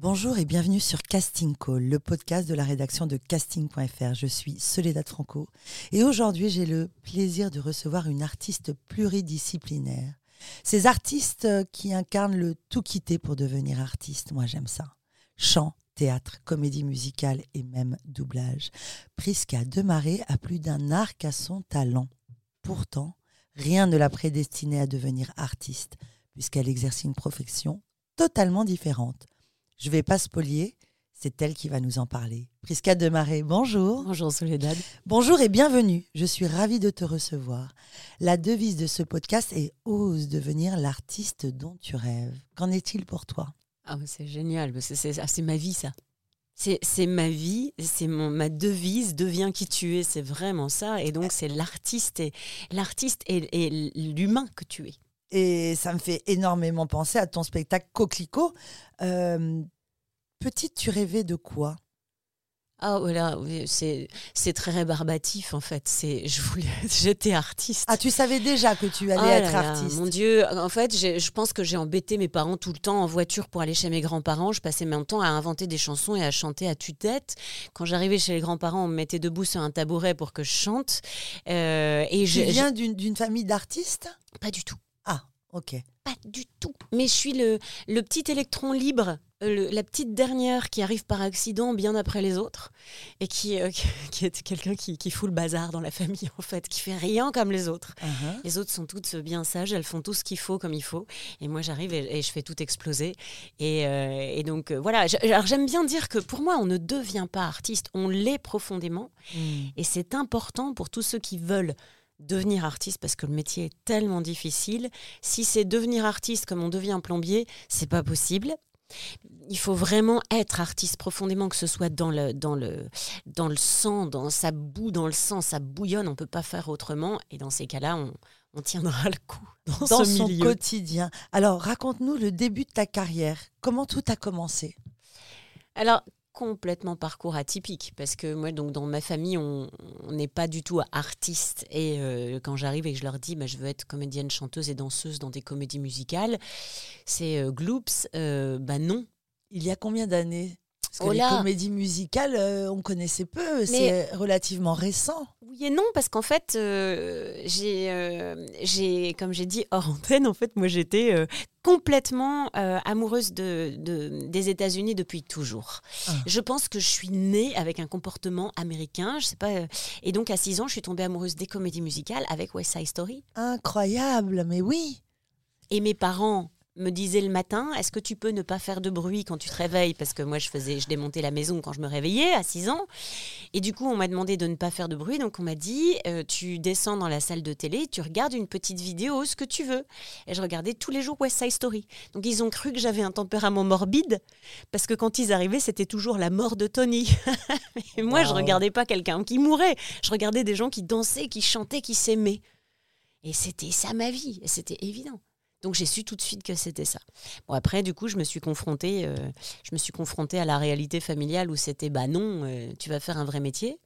Bonjour et bienvenue sur Casting Call, le podcast de la rédaction de casting.fr. Je suis Soledad Franco et aujourd'hui j'ai le plaisir de recevoir une artiste pluridisciplinaire. Ces artistes euh, qui incarnent le tout quitter pour devenir artiste, moi j'aime ça. Chant, théâtre, comédie musicale et même doublage. Prisca Demaré a plus d'un arc à son talent. Pourtant, rien ne l'a prédestinée à devenir artiste, puisqu'elle exerce une profession totalement différente. Je vais pas spolier, c'est elle qui va nous en parler. Prisca Demaré, bonjour. Bonjour Soledad. Bonjour et bienvenue. Je suis ravie de te recevoir. La devise de ce podcast est Ose devenir l'artiste dont tu rêves. Qu'en est-il pour toi? Ah, c'est génial. C'est ah, ma vie, ça. C'est ma vie, c'est ma devise, deviens qui tu es, c'est vraiment ça. Et donc, c'est l'artiste et l'artiste et, l'humain que tu es. Et ça me fait énormément penser à ton spectacle Coquelicot. Euh, petite, tu rêvais de quoi? Ah voilà, c'est c'est très rébarbatif en fait. C'est je voulais j'étais artiste. Ah tu savais déjà que tu allais oh être artiste. mon Dieu, en fait je pense que j'ai embêté mes parents tout le temps en voiture pour aller chez mes grands-parents. Je passais mon temps à inventer des chansons et à chanter à tue-tête. Quand j'arrivais chez les grands-parents, on me mettait debout sur un tabouret pour que je chante. Euh, et tu je, viens d'une famille d'artistes? Pas du tout. Ah ok. Pas du tout. Mais je suis le, le petit électron libre euh, la petite dernière qui arrive par accident bien après les autres et qui, euh, qui est quelqu'un qui, qui, fout le bazar dans la famille en fait, qui fait rien comme les autres. Uh-huh. Les autres sont toutes bien sages, elles font tout ce qu'il faut comme il faut et moi j'arrive et, je fais tout exploser. Et, euh, donc voilà, alors j'aime bien dire que pour moi on ne devient pas artiste, on l'est profondément hmm. et c'est important pour tous ceux qui veulent devenir artiste parce que le métier est tellement difficile. Si c'est devenir artiste comme on devient plombier, c'est pas possible il faut vraiment être artiste profondément, que ce soit dans le, dans le, dans le sang, dans sa boue, dans le sang, ça bouillonne, on ne peut pas faire autrement. Et dans ces cas-là, on, on tiendra le coup dans, son quotidien. Alors, raconte-nous le début de ta carrière. Comment tout a commencé? Alors, complètement parcours atypique parce que moi donc dans ma famille on n'est pas du tout artiste. Et euh, quand j'arrive et que je leur dis bah, je veux être comédienne chanteuse et danseuse dans des comédies musicales c'est euh, gloops euh, bah non. Il y a combien d'années parce que oh les comédies musicales, on connaissait peu, c'est relativement récent. Oui et non, parce qu'en fait, j'ai, j'ai, comme j'ai dit hors antenne, en fait, moi j'étais complètement euh, amoureuse de, des États-Unis depuis toujours. Ah. Je pense que je suis née avec un comportement américain, je sais pas. Euh, et donc à 6 ans, je suis tombée amoureuse des comédies musicales avec West Side Story. Incroyable, mais oui. Et mes parents me disait le matin, est-ce que tu peux ne pas faire de bruit quand tu te réveilles? Parce que moi, je faisais, je démontais la maison quand je me réveillais à 6 ans. Et du coup, on m'a demandé de ne pas faire de bruit. Donc, on m'a dit, euh, tu descends dans la salle de télé, tu regardes une petite vidéo, ce que tu veux. Et je regardais tous les jours West Side Story. Donc, ils ont cru que j'avais un tempérament morbide. Parce que quand ils arrivaient, c'était toujours la mort de Tony. Et moi, je regardais pas quelqu'un qui mourait. Je regardais des gens qui dansaient, qui chantaient, qui s'aimaient. Et c'était ça ma vie. Et c'était évident. Donc j'ai su tout de suite que c'était ça. Bon après du coup je me suis confrontée, euh, je me suis confrontée à la réalité familiale où c'était bah non, euh, tu vas faire un vrai métier.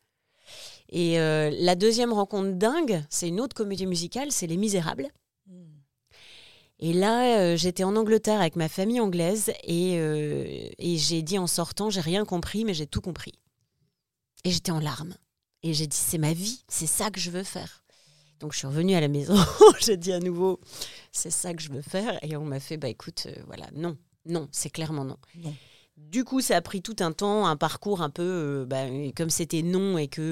Et euh, la deuxième rencontre dingue, c'est une autre comédie musicale, c'est Les Misérables. Hmm. Et là, j'étais en Angleterre avec ma famille anglaise et, et j'ai dit en sortant, j'ai rien compris, mais j'ai tout compris. Et j'étais en larmes. Et j'ai dit, c'est ma vie, c'est ça que je veux faire. Donc je suis revenue à la maison, j'ai dit à nouveau, c'est ça que je veux faire. Et on m'a fait, bah écoute, euh, voilà, non, non, c'est clairement non. Du coup, ça a pris tout un temps, un parcours un peu, euh, bah, comme c'était non et qu'il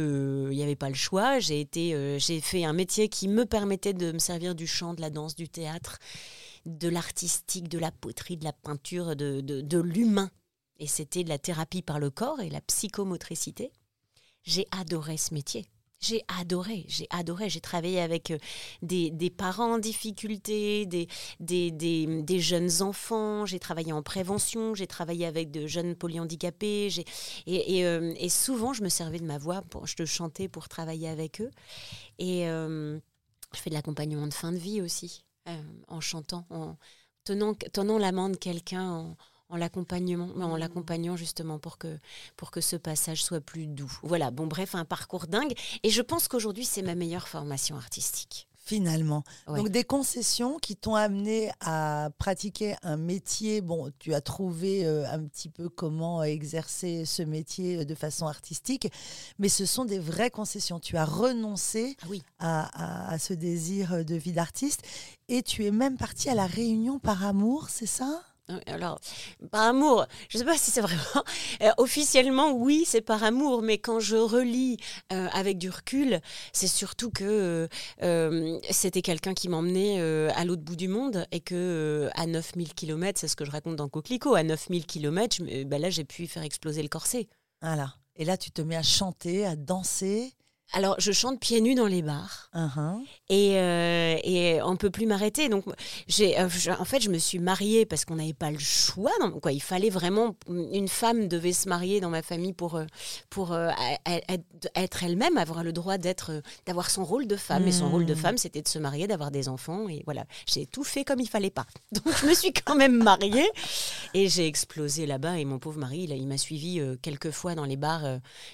il n'y avait pas le choix. J'ai été, euh, j'ai fait un métier qui me permettait de me servir du chant, de la danse, du théâtre, de l'artistique, de la poterie, de la peinture, de, de, de l'humain. Et c'était de la thérapie par le corps et la psychomotricité. J'ai adoré ce métier. J'ai adoré, j'ai adoré. J'ai travaillé avec euh, des, parents en difficulté, des, jeunes enfants, j'ai travaillé en prévention, j'ai travaillé avec de jeunes polyhandicapés. Euh, et, souvent, je me servais de ma voix, je te chantais pour travailler avec eux. Et euh, je fais de l'accompagnement de fin de vie aussi, en chantant, en tenant, la main de quelqu'un. En l'accompagnement, en mmh. l'accompagnant justement pour que, pour que ce passage soit plus doux. Voilà, bon bref, un parcours dingue. Et je pense qu'aujourd'hui, c'est ma meilleure formation artistique. Finalement. Donc des concessions qui t'ont amené à pratiquer un métier. Bon, tu as trouvé euh, un petit peu comment exercer ce métier de façon artistique, mais ce sont des vraies concessions. Tu as renoncé ah oui. à, à, ce désir de vie d'artiste et tu es même parti à la Réunion par amour, c'est ça? Alors, par amour, je ne sais pas si c'est vraiment. Euh, officiellement, oui, c'est par amour, mais quand je relis euh, avec du recul, c'est surtout que euh, c'était quelqu'un qui m'emmenait à l'autre bout du monde et que à 9000 km, c'est ce que je raconte dans Coquelicot, à 9000 km, ben là, j'ai pu faire exploser le corset. Voilà. Et là, tu te mets à chanter, à danser. Alors, je chante pieds nus dans les bars uh-huh. et, euh, et on peut plus m'arrêter. Donc, j'ai, euh, en fait, je me suis mariée parce qu'on n'avait pas le choix. quoi, il fallait vraiment une femme devait se marier dans ma famille pour euh, pour être elle-même, avoir le droit d'être, d'avoir son rôle de femme. Et son rôle de hmm. femme, c'était de se marier, d'avoir des enfants. Et voilà, j'ai tout fait comme il fallait pas. Donc, je me suis quand même mariée et j'ai explosé là-bas. Et mon pauvre mari, il, il m'a suivi quelques fois dans les bars.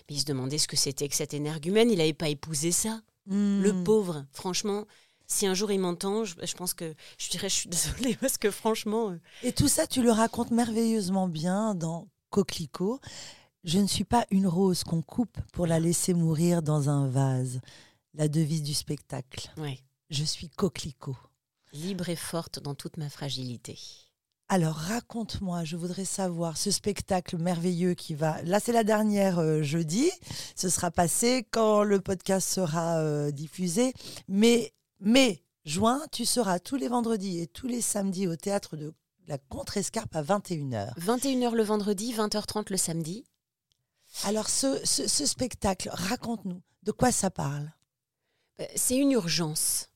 il se demandait ce que c'était que cette énergumène. Il a pas épousé ça. Hmm. Le pauvre, franchement. Si un jour il m'entend, je, pense que je dirais je suis désolée parce que franchement. Euh, Et tout ça, tu le racontes merveilleusement bien dans Coquelicot. Je ne suis pas une rose qu'on coupe pour la laisser mourir dans un vase. La devise du spectacle. Ouais. Je suis coquelicot. Libre et forte dans toute ma fragilité. Alors raconte-moi, je voudrais savoir ce spectacle merveilleux qui va. Là, c'est la dernière euh, jeudi. Ce sera passé quand le podcast sera euh, diffusé. Mais, mais, juin, tu seras tous les vendredis et tous les samedis au théâtre de la Contrescarpe à 21h. 21h le vendredi, 20h30 le samedi. Alors, ce, ce spectacle, raconte-nous, de quoi ça parle? Euh, C'est une urgence.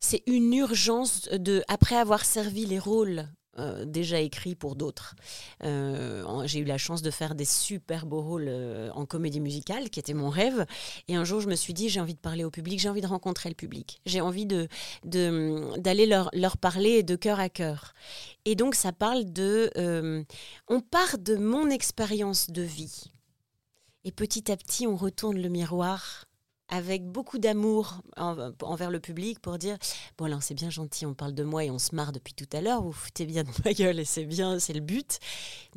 C'est une urgence de, après avoir servi les rôles euh, déjà écrit pour d'autres. Euh, j'ai eu la chance de faire des super beaux rôles euh, en comédie musicale, qui était mon rêve. Et un jour, je me suis dit, j'ai envie de parler au public, j'ai envie de rencontrer le public, j'ai envie de, d'aller leur, leur parler de cœur à cœur. Et donc, ça parle de... on part de mon expérience de vie. Et petit à petit, on retourne le miroir avec beaucoup d'amour envers le public pour dire bon là c'est bien gentil, on parle de moi et on se marre depuis tout à l'heure, vous foutez bien de ma gueule et c'est bien, c'est le but.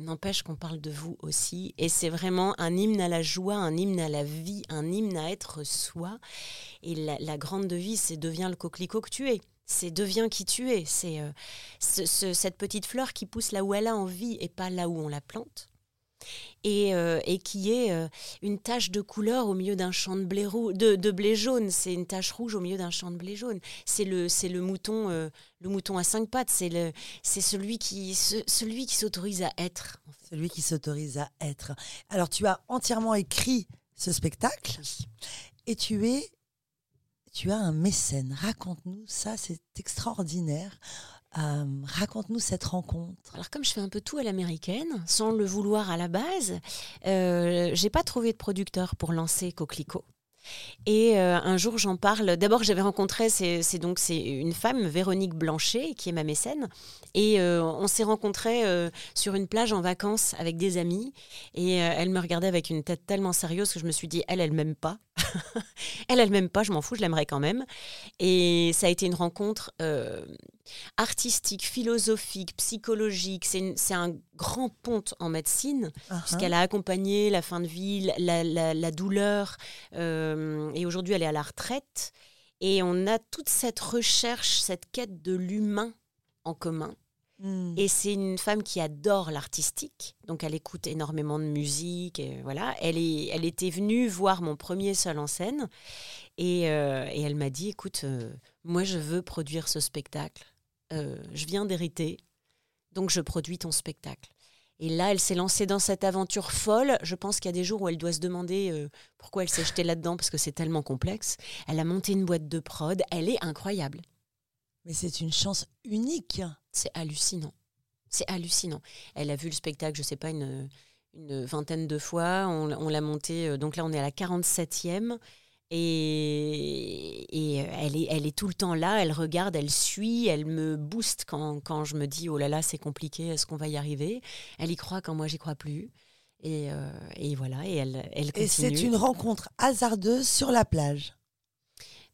N'empêche qu'on parle de vous aussi et c'est vraiment un hymne à la joie, un hymne à la vie, un hymne à être soi. Et la, grande devise, c'est deviens le coquelicot que tu es c'est deviens qui tu es. C'est euh, cette petite fleur qui pousse là où elle a envie et pas là où on la plante et, euh, et qui est euh, une tache de couleur au milieu d'un champ de blé, de, de, blé jaune. C'est une tache rouge au milieu d'un champ de blé jaune. C'est le, c'est le mouton, euh, le mouton à cinq pattes. C'est le, c'est celui qui, celui qui s'autorise à être. Celui qui s'autorise à être. Alors tu as entièrement écrit ce spectacle et tu es, tu as un mécène. Raconte-nous ça, c'est extraordinaire. Euh, raconte-nous cette rencontre. Alors comme je fais un peu tout à l'américaine, sans le vouloir à la base, euh, j'ai pas trouvé de producteur pour lancer Coquelicot. Et euh, un jour, j'en parle. D'abord, j'avais rencontré, c'est donc c'est une femme, Véronique Blanchet, qui est ma mécène. Et euh, on s'est rencontrés sur une plage en vacances avec des amis. Et elle me regardait avec une tête tellement sérieuse que je me suis dit, elle, elle m'aime pas. elle, elle m'aime pas, je m'en fous, je l'aimerais quand même. Et ça a été une rencontre euh, artistique, philosophique, psychologique. C'est un grand ponte en médecine, uh-huh. puisqu'elle a accompagné la fin de vie, la, douleur. Euh, et aujourd'hui, elle est à la retraite. Et on a toute cette recherche, cette quête de l'humain en commun. Hmm. Et c'est une femme qui adore l'artistique, donc elle écoute énormément de musique. Et voilà, elle, est, elle était venue voir mon premier seul en scène et, euh, et elle m'a dit écoute, euh, moi je veux produire ce spectacle. Je viens d'hériter, donc je produis ton spectacle. Et là, elle s'est lancée dans cette aventure folle. Je pense qu'il y a des jours où elle doit se demander euh, pourquoi elle s'est jetée là-dedans, parce que c'est tellement complexe. Elle a monté une boîte de prod. Elle est incroyable. Mais c'est une chance unique. C'est hallucinant. C'est hallucinant. Elle a vu le spectacle, je sais pas, une, une vingtaine de fois. On, on l'a monté, euh, donc là, on est à la 47e. Et, et euh, elle, est, elle est tout le temps là, elle regarde, elle suit, elle me booste quand, quand je me dis oh là là, c'est compliqué, est-ce qu'on va y arriver? Elle y croit quand moi j'y crois plus. Et, euh, et voilà, et elle, elle continue. Et c'est une rencontre hasardeuse sur la plage.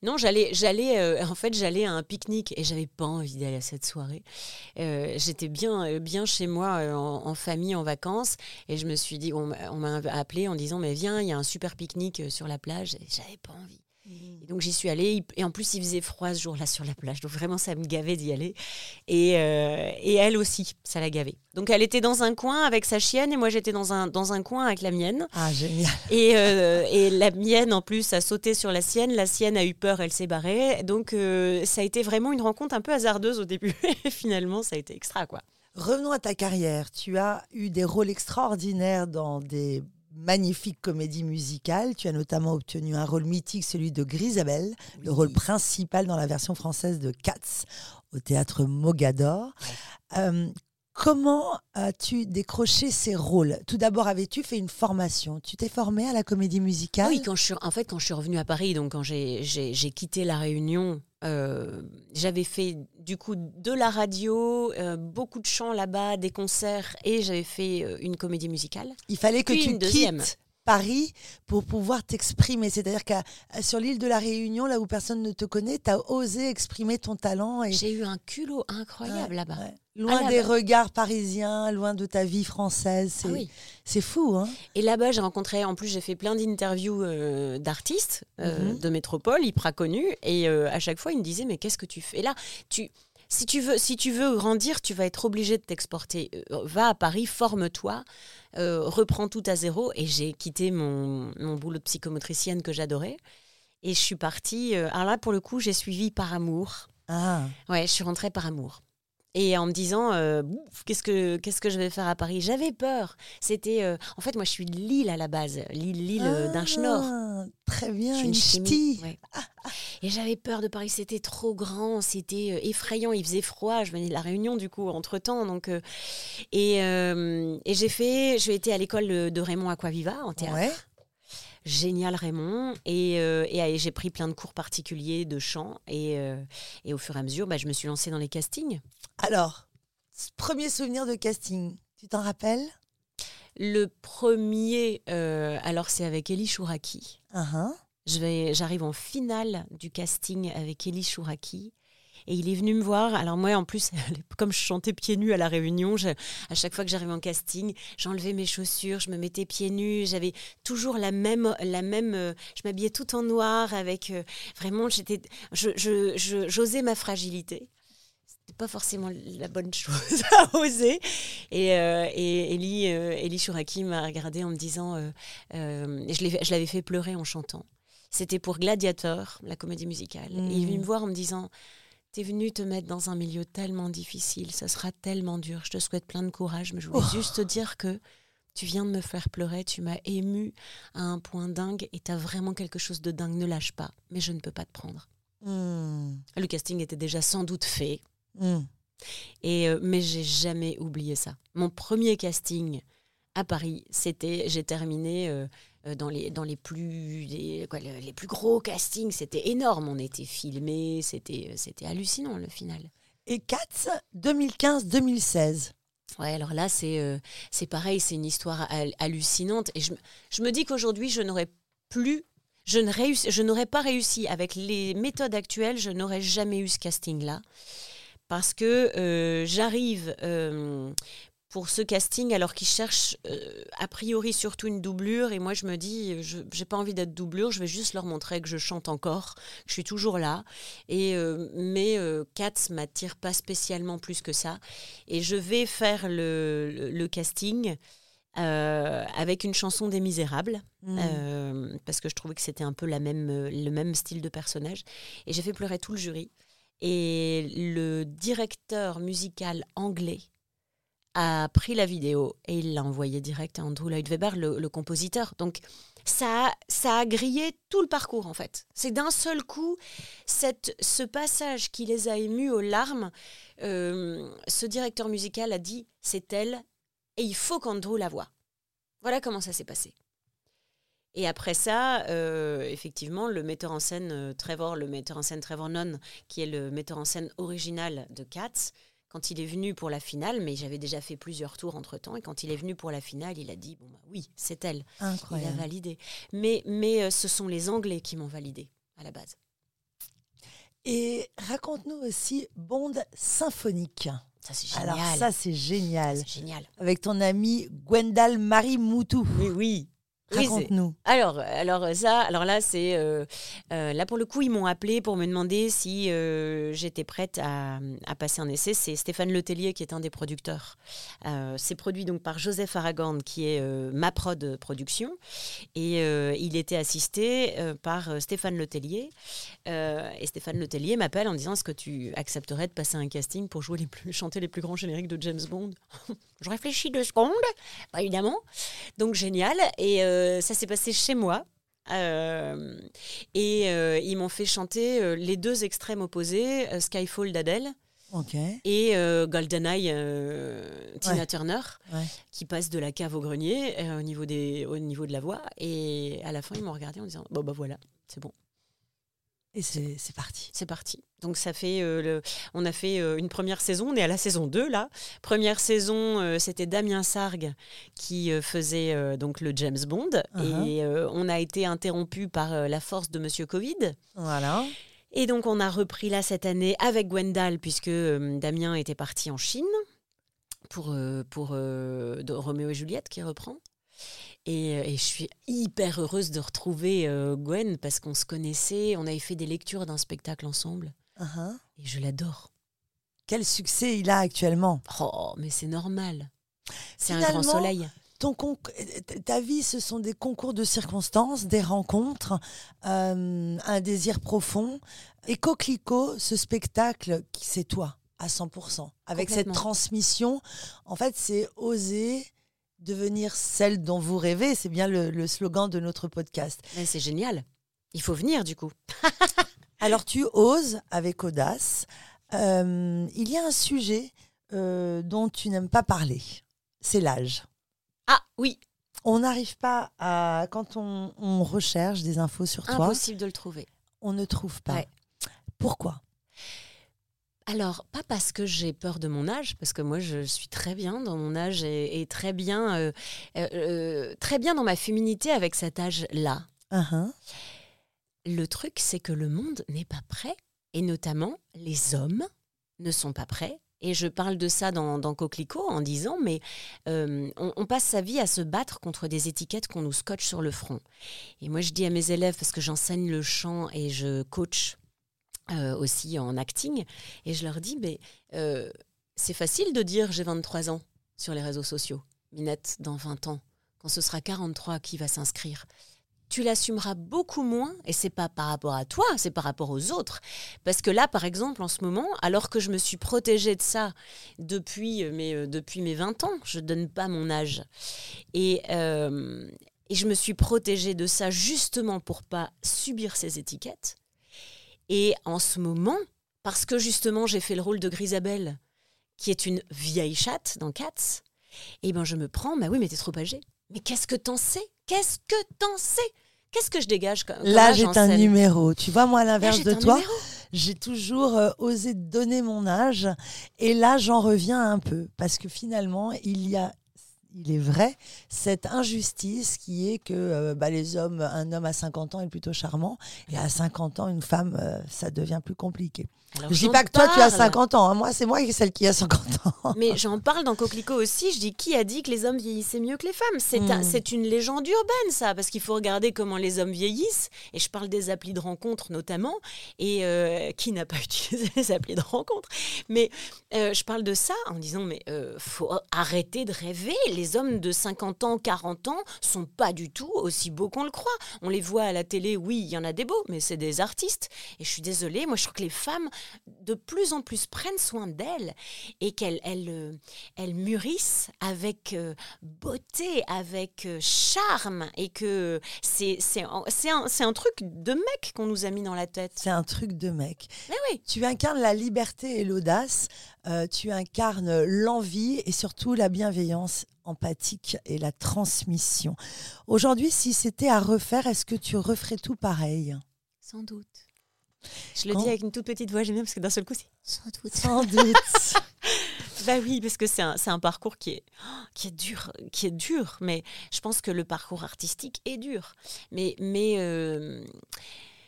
Non, j'allais, j'allais, euh, en fait, j'allais à un pique-nique et j'avais pas envie d'aller à cette soirée. Euh, j'étais bien, euh, bien chez moi en, famille, en vacances, et je me suis dit, on, on m'a appelé en disant, mais viens, il y a un super pique-nique sur la plage. Et j'avais pas envie. Et donc j'y suis allée. Et en plus, il faisait froid ce jour-là sur la plage. Donc vraiment, ça me gavait d'y aller. Et, euh, et elle aussi, ça l'a gavé. Donc elle était dans un coin avec sa chienne et moi j'étais dans un, dans un coin avec la mienne. Ah, génial. Et, euh, et la mienne, en plus, a sauté sur la sienne. La sienne a eu peur, elle s'est barrée. Donc euh, ça a été vraiment une rencontre un peu hasardeuse au début. Et finalement, ça a été extra, quoi. Revenons à ta carrière. Tu as eu des rôles extraordinaires dans des magnifique comédie musicale. Tu as notamment obtenu un rôle mythique, celui de Grisabelle, oui. le rôle principal dans la version française de Cats au théâtre Mogador. Ouais. Euh, comment as-tu décroché ces rôles? Tout d'abord, avais-tu fait une formation? Tu t'es formée à la comédie musicale? Oui, quand je suis, en fait, quand je suis revenue à Paris, donc quand j'ai quitté La Réunion, euh, j'avais fait du coup de la radio, euh, beaucoup de chants là-bas, des concerts, et j'avais fait euh, une comédie musicale. Il fallait que Puis tu quittes Paris pour pouvoir t'exprimer. C'est-à-dire que sur l'île de la Réunion, là où personne ne te connaît, tu as osé exprimer ton talent. Et... J'ai eu un culot incroyable ouais, là-bas. Ouais. Loin des regards parisiens, loin de ta vie française. C'est ah oui. fou. Hein et là-bas, j'ai rencontré, en plus, j'ai fait plein d'interviews euh, d'artistes euh, mm -hmm. de métropole, hyper connus. Et euh, à chaque fois, ils me disaient Mais qu'est-ce que tu fais? Et là, tu. Si tu, veux, si tu veux grandir, tu vas être obligé de t'exporter. va à Paris, forme-toi, reprends tout à zéro. Et j'ai quitté mon, mon boulot de psychomotricienne que j'adorais. Et je suis partie. alors là, pour le coup, j'ai suivi par amour. Ah. Ouais, je suis rentrée par amour et en me disant euh, qu'est-ce que qu'est-ce que je vais faire à Paris? J'avais peur c'était euh, en fait moi je suis de Lille à la base Lille l'île ah, d'un Schnorr très bien je suis une ch'ti ouais. Et j'avais peur de Paris c'était trop grand c'était euh, effrayant il faisait froid je venais de la Réunion du coup entre temps donc euh, et, euh, et j'ai fait j'ai été à l'école de Raymond Aquaviva en théâtre ouais génial Raymond et, euh, et j'ai pris plein de cours particuliers de chant et, et au fur et à mesure bah, je me suis lancée dans les castings. Alors, premier souvenir de casting, tu t'en rappelles? Le premier, euh, alors c'est avec Elie Chouraki. Uh -huh. J'arrive en finale du casting avec Elie Chouraki. Et il est venu me voir. Alors moi, en plus, comme je chantais pieds nus à la Réunion, à chaque fois que j'arrivais en casting, j'enlevais mes chaussures, je me mettais pieds nus. J'avais toujours la même, la même. Euh, je m'habillais tout en noir avec euh, vraiment. J'étais, j'osais je, je, ma fragilité. C'était pas forcément la bonne chose à oser. Et, euh, euh, Chouraki m'a regardé en me disant, je l'avais fait pleurer en chantant. C'était pour Gladiator, la comédie musicale. Mmh. Et il venu me voir en me disant T'es venu te mettre dans un milieu tellement difficile, ça sera tellement dur. Je te souhaite plein de courage, mais je voulais oh. juste te dire que tu viens de me faire pleurer, tu m'as ému à un point dingue et t'as vraiment quelque chose de dingue. Ne lâche pas, mais je ne peux pas te prendre. Mm. Le casting était déjà sans doute fait, mm. et euh, mais j'ai jamais oublié ça. Mon premier casting à Paris, c'était, j'ai terminé. Euh, dans les, dans les, plus, les, quoi, les plus gros castings. C'était énorme. On était filmés. C'était, c'était hallucinant, le final. Et Cats, 2015-2016 Ouais, alors là, c'est, euh, c'est pareil. C'est une histoire hallucinante. Et je, je me dis qu'aujourd'hui, je n'aurais plus je, ne réussi, je n'aurais pas réussi avec les méthodes actuelles, je n'aurais jamais eu ce casting-là. Parce que euh, j'arrive euh, pour ce casting alors qu'ils cherchent euh, a priori surtout une doublure et moi je me dis je j'ai pas envie d'être doublure je vais juste leur montrer que je chante encore que je suis toujours là et euh, mais euh, Cats m'attire pas spécialement plus que ça et je vais faire le, le, le casting euh, avec une chanson des Misérables, mmh. parce que je trouvais que c'était un peu la même, le même style de personnage. Et j'ai fait pleurer tout le jury. Et le directeur musical anglais a pris la vidéo et il l'a envoyée direct à Andrew Lloyd Webber, le, compositeur. Donc ça, ça a grillé tout le parcours en fait. C'est d'un seul coup cette, ce passage qui les a émus aux larmes. euh, ce directeur musical a dit c'est elle et il faut qu'Andrew la voie. Voilà comment ça s'est passé. Et après ça, euh, effectivement, le metteur en scène euh, Trevor, le metteur en scène Trevor Nunn, qui est le metteur en scène original de Cats, quand il est venu pour la finale, mais j'avais déjà fait plusieurs tours entre temps, et quand il est venu pour la finale, il a dit bon bah oui, c'est elle. Il a Incroyable. validé. Mais, mais euh, ce sont les Anglais qui m'ont validé à la base. Et raconte-nous aussi Bond symphonique. Ça c'est génial. Alors ça, c'est génial. c'est génial. Avec ton amie Gwendal Marie Moutou. Oui, oui. Raconte-nous. Alors, alors ça, alors là, c'est euh, euh, là pour le coup, ils m'ont appelé pour me demander si euh, j'étais prête à, à passer un essai. C'est Stéphane Letellier qui est un des producteurs. Euh, c'est produit donc par Joseph Aragorn, qui est euh, ma prod production, et euh, il était assisté euh, par euh, Stéphane Letellier. Euh, et Stéphane Letellier m'appelle en me disant est-ce que tu accepterais de passer un casting pour jouer les plus, chanter les plus grands génériques de James Bond? Je réfléchis deux secondes, Bah, évidemment. Donc génial. Et euh, ça s'est passé chez moi. Euh, et euh, ils m'ont fait chanter euh, les deux extrêmes opposés, euh, Skyfall d'Adèle Ok. et euh, GoldenEye euh, Tina Ouais. Turner, Ouais. qui passe de la cave au grenier euh, au, niveau des, au niveau de la voix. Et à la fin, ils m'ont regardé en disant Bon, bah voilà, c'est bon. Et c'est parti. C'est parti. Donc ça fait, euh, le- on a fait euh, une première saison, on est à la saison 2 là. Première saison, euh, c'était Damien Sargue qui faisait donc le James Bond Uh-huh. et on a été interrompu par la force de Monsieur Covid. Voilà. Et donc on a repris là cette année avec Gwendal puisque Damien était parti en Chine pour, pour Roméo et Juliette qui reprend. Et, euh, et je suis hyper heureuse de retrouver euh, Gwen parce qu'on se connaissait, on avait fait des lectures d'un spectacle ensemble Uh-huh. et je l'adore. Quel succès il a actuellement. Oh, mais c'est normal. C'est un grand soleil. Ton conc- ta vie, ce sont des concours de circonstances, des rencontres, euh, un désir profond. Et Coquelicot, ce spectacle, qui c'est toi, à 100%. Avec cette transmission, en fait, c'est oser devenir celle dont vous rêvez. C'est bien le, le slogan de notre podcast. Mais c'est génial. Il faut venir du coup. Alors, tu oses avec audace. Euh, il y a un sujet euh, dont tu n'aimes pas parler. C'est l'âge. Ah oui, On n'arrive pas à. Quand on, on recherche des infos sur toi, impossible de le trouver. on ne trouve pas. Ouais. Pourquoi? Alors, pas parce que j'ai peur de mon âge, parce que moi je suis très bien dans mon âge et, et très bien, euh, euh, euh, très bien dans ma féminité avec cet âge-là. Uhum. Le truc, c'est que le monde n'est pas prêt, et notamment les hommes ne sont pas prêts. Et je parle de ça dans, dans Coquelicot en disant, mais euh, on, on passe sa vie à se battre contre des étiquettes qu'on nous scotche sur le front. Et moi, je dis à mes élèves, parce que j'enseigne le chant et je coach euh, aussi en acting, et je leur dis, mais euh, c'est facile de dire j'ai 23 ans sur les réseaux sociaux. Minette, dans 20 ans, quand ce sera 43 qui va s'inscrire tu l'assumeras beaucoup moins, et c'est pas par rapport à toi, c'est par rapport aux autres. Parce que là, par exemple, en ce moment, alors que je me suis protégée de ça depuis euh, mes, depuis mes 20 ans, je donne pas mon âge, et, et je me suis protégée de ça justement pour pas subir ces étiquettes. Et en ce moment, parce que justement j'ai fait le rôle de Grisabelle, qui est une vieille chatte dans Cats, et ben je me prends, bah oui, mais t'es trop âgée. Mais qu'est-ce que t'en sais? Qu'est-ce que t'en sais? Qu'est-ce que je dégage comme L'âge est un numéro. Tu vois, moi, à l'inverse de toi, j'ai toujours euh, osé donner mon âge. Et là, j'en reviens un peu. Parce que finalement, il y a, il est vrai, cette injustice qui est que euh, bah, les hommes, un homme à 50 ans est plutôt charmant. Et à 50 ans, une femme, euh, ça devient plus compliqué. Alors, je dis pas que toi, tu as parle. 50 ans. hein. Moi, c'est moi qui celle qui a 50 ans. Mais j'en parle dans Coquelicot aussi. Je dis qui a dit que les hommes vieillissaient mieux que les femmes? C'est un- Mm. c'est une légende urbaine, ça, parce qu'il faut regarder comment les hommes vieillissent. Et je parle des applis de rencontre notamment. Et euh, qui n'a pas utilisé les applis de rencontre Mais euh, je parle de ça en disant mais euh, faut arrêter de rêver. Les hommes de 50 ans, 40 ans sont pas du tout aussi beaux qu'on le croit. On les voit à la télé, oui, il y en a des beaux, mais c'est des artistes. Et je suis désolée, moi je trouve que les femmes de plus en plus prennent soin d'elles et qu'elles elles, euh, elles mûrissent avec euh, beauté, avec euh, charme et que c'est un, un, truc de mec qu'on nous a mis dans la tête. C'est un truc de mec. Mais oui. Tu incarnes la liberté et l'audace, euh, tu incarnes l'envie et surtout la bienveillance empathique et la transmission. Aujourd'hui, si c'était à refaire, est-ce que tu referais tout pareil? Sans doute. Je le Quand- dis avec une toute petite voix, j'aime bien parce que d'un seul coup, c'est sans doute. Sans doute. Bah oui, parce que c'est un, parcours qui est, qui, est dur, qui est dur, mais je pense que le parcours artistique est dur. Mais, mais euh,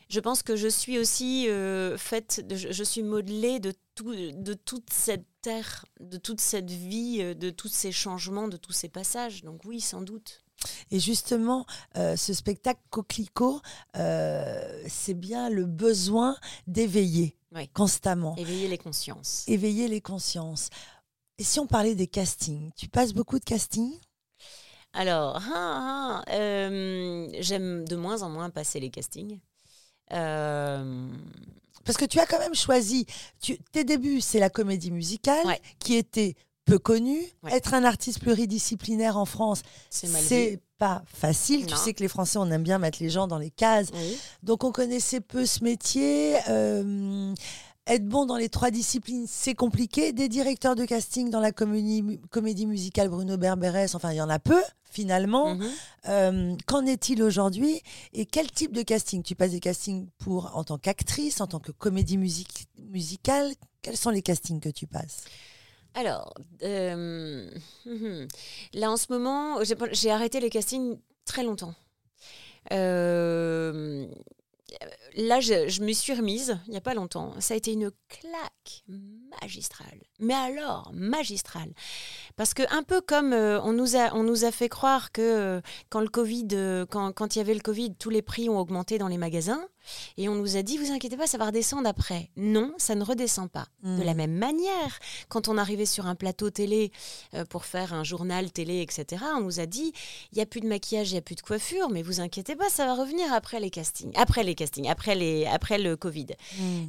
je pense que je suis aussi euh, faite, de, je, je suis modelée de, tout, de toute cette terre, de toute cette vie, euh, de tous ces changements, de tous ces passages. Donc oui, sans doute. Et justement, euh, ce spectacle Coquelicot, euh, c'est bien le besoin d'éveiller Oui. constamment, Éveiller les consciences. éveiller les consciences. Et si on parlait des castings, tu passes beaucoup de castings? Alors, ah, ah, euh, j'aime de moins en moins passer les castings. Parce que tu as quand même choisi, tu, tes débuts, c'est la comédie musicale, Ouais. qui était peu. Ouais. Être un artiste pluridisciplinaire en France, c'est pas facile. Tu sais que les Français, on aime bien mettre les gens dans les cases. Oui. Donc on connaissait peu ce métier. euh, être bon dans les trois disciplines, c'est compliqué. Des directeurs de casting dans la comédie, comédie musicale, Bruno Berberes, enfin il y en a peu finalement. Mhm. Euh, Qu'en est-il aujourd'hui Et quel type de casting? Tu passes des castings pour en tant qu'actrice, en tant que comédie musicale Quels sont les castings que tu passes? Alors, euh, là en ce moment, j'ai arrêté les castings très longtemps. Euh, là, je me suis remise il n'y a pas longtemps. Ça a été une claque magistrale. Mais alors, magistrale. Parce que un peu comme euh, on, nous a, on nous a fait croire que euh, quand le Covid, euh, quand, quand il y avait le Covid, tous les prix ont augmenté dans les magasins. Et on nous a dit, vous inquiétez pas, ça va redescendre après. Non, ça ne redescend pas. De la Hmm. même manière, quand on arrivait sur un plateau télé pour faire un journal télé, etc., on nous a dit il n'y a plus de maquillage, il n'y a plus de coiffure, mais vous inquiétez pas, ça va revenir après les castings. Après les castings, après, les, après le Covid.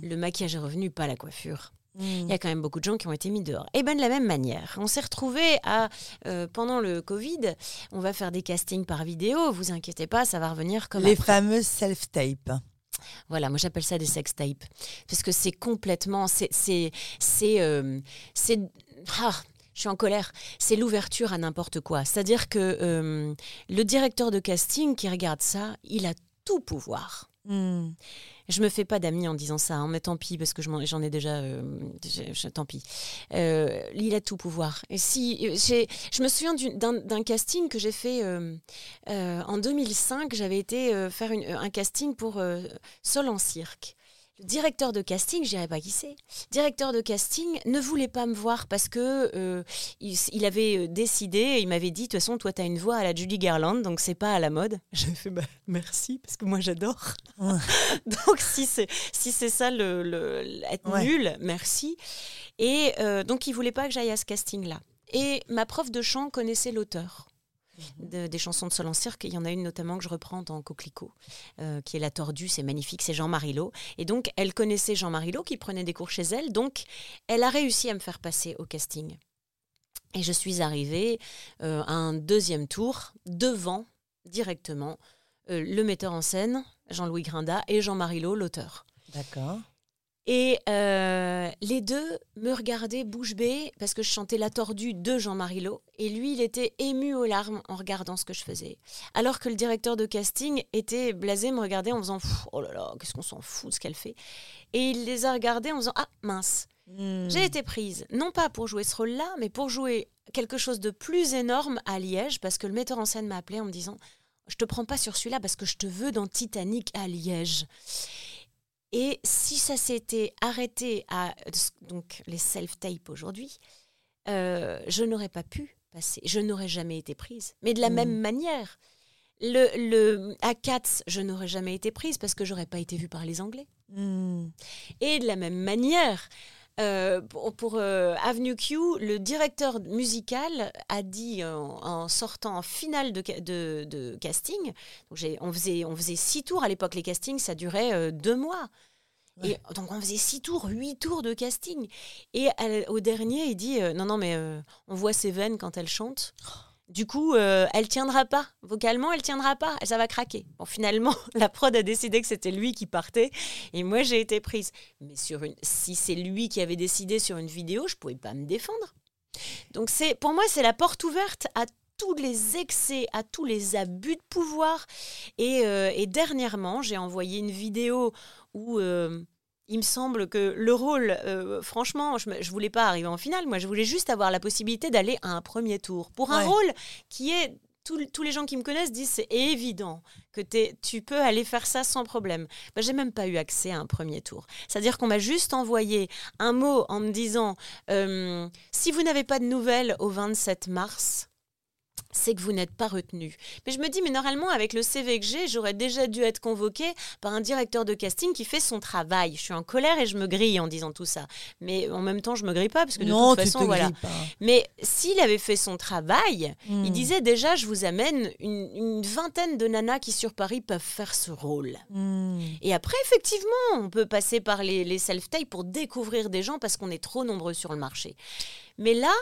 Le maquillage est revenu, pas la coiffure. Il y a quand même beaucoup de gens qui ont été mis dehors. Et bien de la même manière, on s'est retrouvé à euh, pendant le Covid, on va faire des castings par vidéo. Vous inquiétez pas, ça va revenir comme Les après. fameuses self-tapes. Voilà, moi j'appelle ça des sex tapes parce que c'est complètement, c'est, c'est, c'est, euh, c'est, ah, je suis en colère. C'est l'ouverture à n'importe quoi. C'est-à-dire que euh, le directeur de casting qui regarde ça, il a tout pouvoir. Hmm. Je me fais pas d'amis en disant ça, hein, mais tant pis parce que j'en ai déjà. euh, tant pis. Euh, a tout pouvoir. Si j'ai, je me souviens d'un casting que j'ai fait euh, euh, en 2005. J'avais été euh, faire un casting pour euh, Sol en cirque. Le directeur de casting, je dirais pas qui c'est. Directeur de casting ne voulait pas me voir parce que euh, il, il avait euh, décidé, il m'avait dit de toute façon, toi, tu as une voix à la Judy Garland, donc c'est pas à la mode. J'ai fait bah, merci parce que moi j'adore. Ouais. donc si c'est si c'est ça le, le- être Ouais. nul, merci. Et euh, donc il voulait pas que j'aille à ce casting-là. Et ma prof de chant connaissait l'auteur. De- des chansons de Sol en cirque. Il y en a une notamment que je reprends dans Coquelicot, euh, qui est La Tordue, c'est magnifique, c'est Jean-Marie Lot. Et donc, elle connaissait Jean-Marie Lot, qui prenait des cours chez elle. Donc, elle a réussi à me faire passer au casting. Et je suis arrivée euh, à un deuxième tour, devant, directement, euh, le metteur en scène, Jean-Louis Grinda, et Jean-Marie Lot, l'auteur. D'accord. Et euh, les deux me regardaient bouche bée parce que je chantais La Tordue de Jean-Marie Lot. Et lui, il était ému aux larmes en regardant ce que je faisais. Alors que le directeur de casting était blasé, me regardait en faisant Oh là là, qu'est-ce qu'on s'en fout de ce qu'elle fait Et il les a regardés en faisant Ah mince, Hmm. j'ai été prise, non pas pour jouer ce rôle-là, mais pour jouer quelque chose de plus énorme à Liège, parce que le metteur en scène m'a appelé en me disant Je te prends pas sur celui-là parce que je te veux dans Titanic à Liège. Et si ça s'était arrêté à donc les self-tapes aujourd'hui, euh, je n'aurais pas pu passer, je n'aurais jamais été prise. Mais de la Mm. même manière, le, le, à Cats, je n'aurais jamais été prise parce que j'aurais pas été vue par les Anglais. Hmm. Et de la même manière, euh, pour, pour, euh, Avenue Q, le directeur musical a dit euh, en sortant en finale de, ca- de, de casting, donc on, faisait, on faisait six tours à l'époque, les castings, ça durait euh, deux mois. Et donc on faisait six tours, huit tours de casting. Et au dernier, il dit non non mais on voit ses veines quand elle chante. Du coup, euh, elle tiendra pas. Vocalement, elle tiendra pas. Ça va craquer. Bon, finalement, la prod a décidé que c'était lui qui partait. Et moi, j'ai été prise. Mais sur une... si c'est lui qui avait décidé sur une vidéo, je pouvais pas me défendre. Donc, c'est pour moi, c'est la porte ouverte à tous les excès, à tous les abus de pouvoir. Et, et dernièrement, j'ai envoyé une vidéo où euh, il me semble que le rôle, euh, franchement, je ne voulais pas arriver en finale, moi je voulais juste avoir la possibilité d'aller à un premier tour. Pour un rôle qui est tous les gens qui me connaissent disent c'est évident que tu peux aller faire ça sans problème. Ben, j'ai même pas eu accès à un premier tour. C'est-à-dire qu'on m'a juste envoyé un mot en me disant euh, si vous n'avez pas de nouvelles au 27 mars, c'est que vous n'êtes pas retenu. Mais je me dis, mais normalement, avec le CV que j'ai, j'aurais déjà dû être convoqué par un directeur de casting qui fait son travail. Je suis en colère et je me grille en disant tout ça. Mais en même temps, je me grille pas parce que de toute façon, voilà. Mais s'il avait fait son travail, il hmm. disait déjà, je vous amène une, vingtaine de nanas qui sur Paris peuvent faire ce rôle. Hmm. Et après, effectivement, on peut passer par les, les self-tape pour découvrir des gens parce qu'on est trop nombreux sur le marché. Mais là,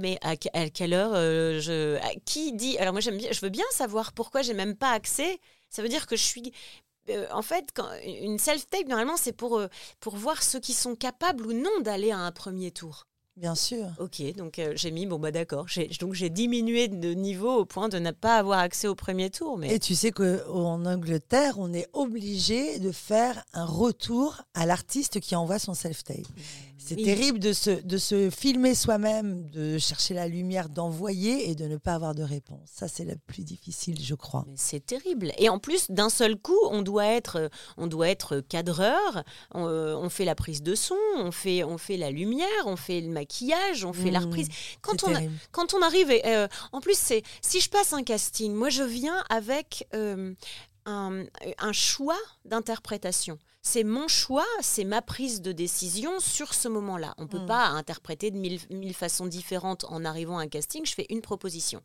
mais à, quelle heure euh, je, qui dit Alors moi j'aime bien, je veux bien savoir pourquoi j'ai même pas accès. Ça veut dire que je suis euh, en fait, quand, une self-tape, normalement, c'est pour, euh, pour voir ceux qui sont capables ou non d'aller à un premier tour. Bien sûr. Ok, donc j'ai mis, bon bah d'accord, donc j'ai diminué de niveau au point de ne pas avoir accès au premier tour. Mais... Et tu sais qu'en Angleterre, on est obligé de faire un retour à l'artiste qui envoie son self-tape. C'est terrible de se, de se filmer soi-même, de chercher la lumière, d'envoyer et de ne pas avoir de réponse. Ça, c'est le plus difficile, je crois. C'est terrible. Et en plus, d'un seul coup, on doit être, on doit être cadreur, on, euh, fait la prise de son, on fait, on fait la lumière, on fait le maquillage, on fait la mmh, reprise. Quand, on, quand on arrive, euh, en plus, c'est si je passe un casting, moi, je viens avec euh, un, un choix d'interprétation c'est mon choix, c'est ma prise de décision sur ce moment-là. On ne peut hmm. pas interpréter de mille, façons différentes en arrivant à un casting. Je fais une proposition.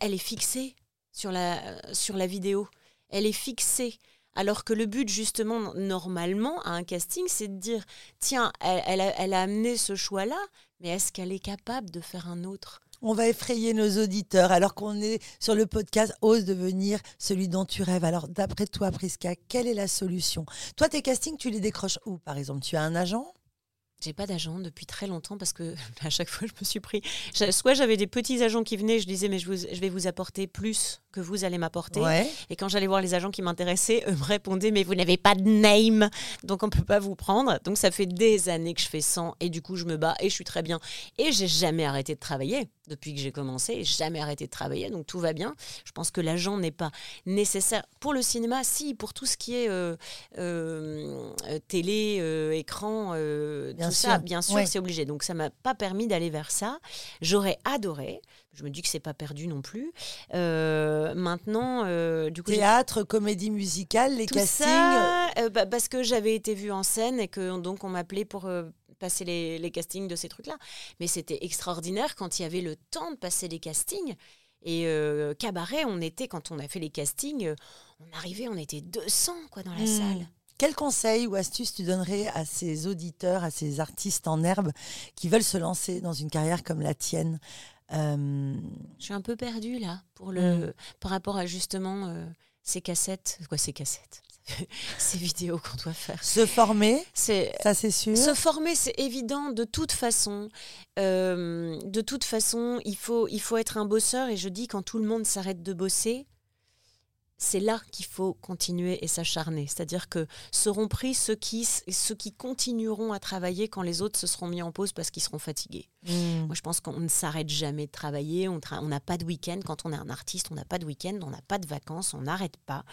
Elle est fixée sur la, sur la vidéo. Elle est fixée. Alors que le but, justement, normalement, à un casting, c'est de dire, tiens, elle, elle a amené ce choix-là, mais est-ce qu'elle est capable de faire un autre? On va effrayer nos auditeurs alors qu'on est sur le podcast Ose devenir celui dont tu rêves. Alors, d'après toi, Priska, quelle est la solution? Toi, tes castings, tu les décroches où, par exemple? Tu as un agent? J'ai pas d'agent depuis très longtemps parce que à chaque fois je me suis pris. Soit j'avais des petits agents qui venaient, je disais mais je, je vais vous apporter plus que vous allez m'apporter. Et quand j'allais voir les agents qui m'intéressaient, eux me répondaient mais vous n'avez pas de name, donc on peut pas vous prendre. Donc ça fait des années que je fais 100 et du coup je me bats et je suis très bien. Et j'ai jamais arrêté de travailler depuis que j'ai commencé, jamais arrêté de travailler, donc tout va bien. Je pense que l'agent n'est pas nécessaire pour le cinéma, si pour tout ce qui est euh, euh, télé, euh, écran, bien tout sûr. ça, bien sûr, c'est obligé. Donc ça m'a pas permis d'aller vers ça. J'aurais adoré. Je me dis que c'est pas perdu non plus. maintenant, du coup, théâtre, comédie musicale, les castings. Bah, parce que j'avais été vue en scène et que donc on m'appelait pour passer les, castings de ces trucs-là. Mais c'était extraordinaire quand il y avait le temps de passer les castings. Et euh, cabaret, on était, quand on a fait les castings, euh, on arrivait, on était 200 quoi, dans la hmm. salle. Quel conseil ou astuce tu donnerais à ces auditeurs, à ces artistes en herbe qui veulent se lancer dans une carrière comme la tienne euh, Je suis un peu perdue là pour le, hmm. par rapport à justement ces cassettes. Quoi, ces cassettes? ces vidéos qu'on doit faire. Se former, ça c'est sûr. Se former, c'est évident de toute façon. Euh, de toute façon, il faut, il faut être un bosseur. Et je dis, quand tout le monde s'arrête de bosser, c'est là qu'il faut continuer et s'acharner. C'est-à-dire que seront pris ceux qui, ceux qui continueront à travailler quand les autres se seront mis en pause parce qu'ils seront fatigués. Hmm. Moi, je pense qu'on ne s'arrête jamais de travailler. On n'a pas de week-end. Quand on est un artiste, on n'a pas de week-end, on n'a pas de vacances, on n'arrête pas.